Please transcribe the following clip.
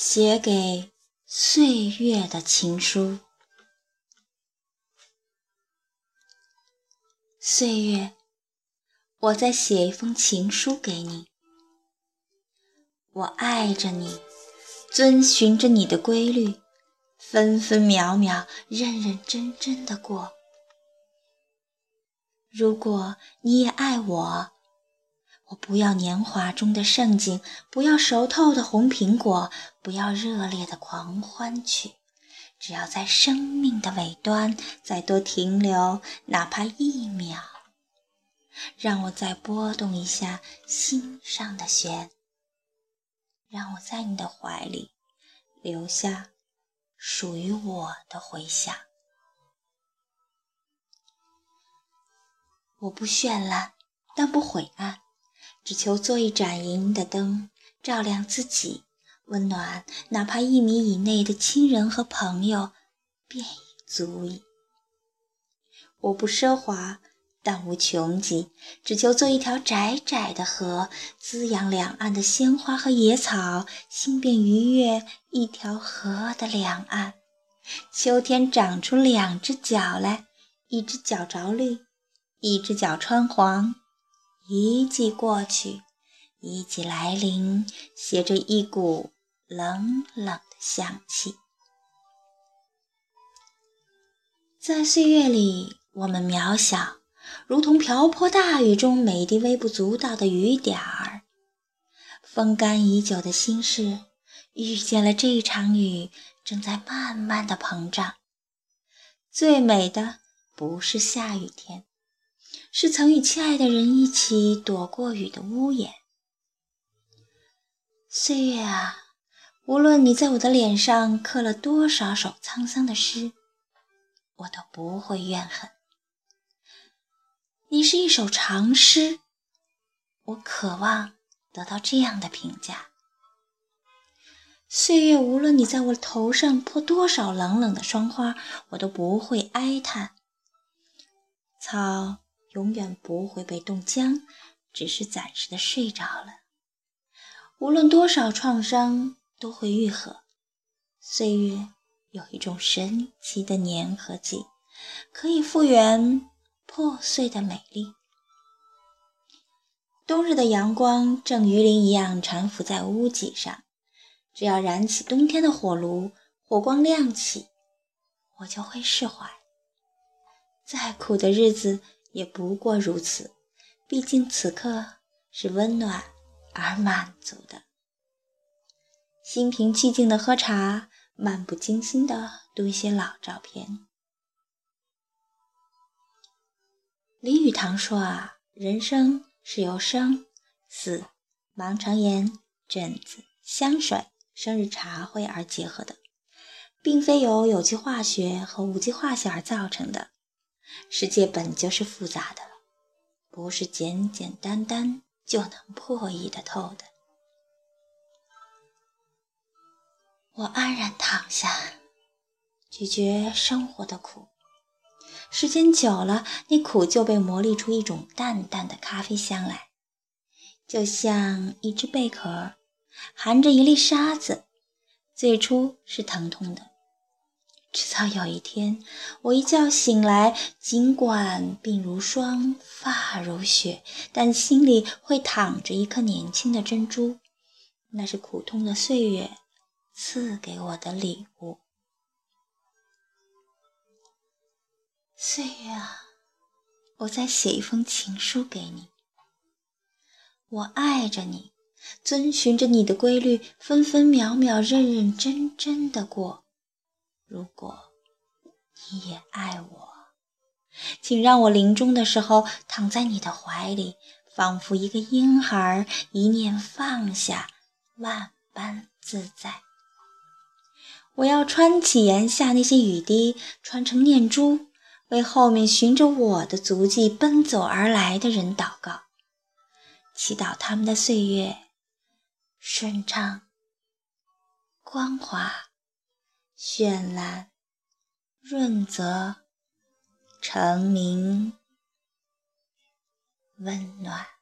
写给岁月的情书。岁月，我在写一封情书给你。我爱着你，遵循着你的规律，分分秒秒，认认真真的过。如果你也爱我，我不要年华中的盛景，不要熟透的红苹果，不要热烈的狂欢曲，只要在生命的尾端再多停留，哪怕一秒，让我再拨动一下心上的弦，让我在你的怀里留下属于我的回响。我不绚烂，但不晦暗。只求做一盏莹莹的灯，照亮自己，温暖哪怕一米以内的亲人和朋友，便已足矣。我不奢华，但无穷极，只求做一条窄窄的河，滋养两岸的鲜花和野草，心便愉悦一条河的两岸。秋天长出两只脚来，一只脚着绿，一只脚穿黄。一季过去，一季来临，携着一股冷冷的香气。在岁月里，我们渺小，如同瓢泼大雨中每滴微不足道的雨点儿。风干已久的心事，遇见了这场雨，正在慢慢的膨胀。最美的不是下雨天。是曾与亲爱的人一起躲过雨的屋檐。岁月啊，无论你在我的脸上刻了多少首沧桑的诗，我都不会怨恨。你是一首长诗，我渴望得到这样的评价。岁月，无论你在我头上泼多少冷冷的霜花，我都不会哀叹。草。永远不会被冻僵，只是暂时的睡着了。无论多少创伤都会愈合。岁月有一种神奇的粘合剂，可以复原破碎的美丽。冬日的阳光正鱼鳞一样缠附在屋脊上，只要燃起冬天的火炉，火光亮起，我就会释怀。再苦的日子。也不过如此，毕竟此刻是温暖而满足的。心平气静的喝茶，漫不经心的读一些老照片。李语堂说啊，人生是由生、死、盲肠炎、疹子、香水、生日茶会而结合的，并非由有机化学和无机化学而造成的。世界本就是复杂的，不是简简单单就能破译的透的。我安然躺下，咀嚼生活的苦。时间久了，那苦就被磨砺出一种淡淡的咖啡香来，就像一只贝壳含着一粒沙子，最初是疼痛的。直到有一天，我一觉醒来，尽管鬓如霜，发如雪，但心里会躺着一颗年轻的珍珠。那是苦痛的岁月赐给我的礼物。岁月啊，我在写一封情书给你。我爱着你，遵循着你的规律，分分秒秒，认认真真的过。如果你也爱我，请让我临终的时候躺在你的怀里，仿佛一个婴孩，一念放下，万般自在。我要穿起檐下那些雨滴，穿成念珠，为后面循着我的足迹奔走而来的人祷告，祈祷他们的岁月顺畅、光滑。绚烂、润泽、澄明、温暖。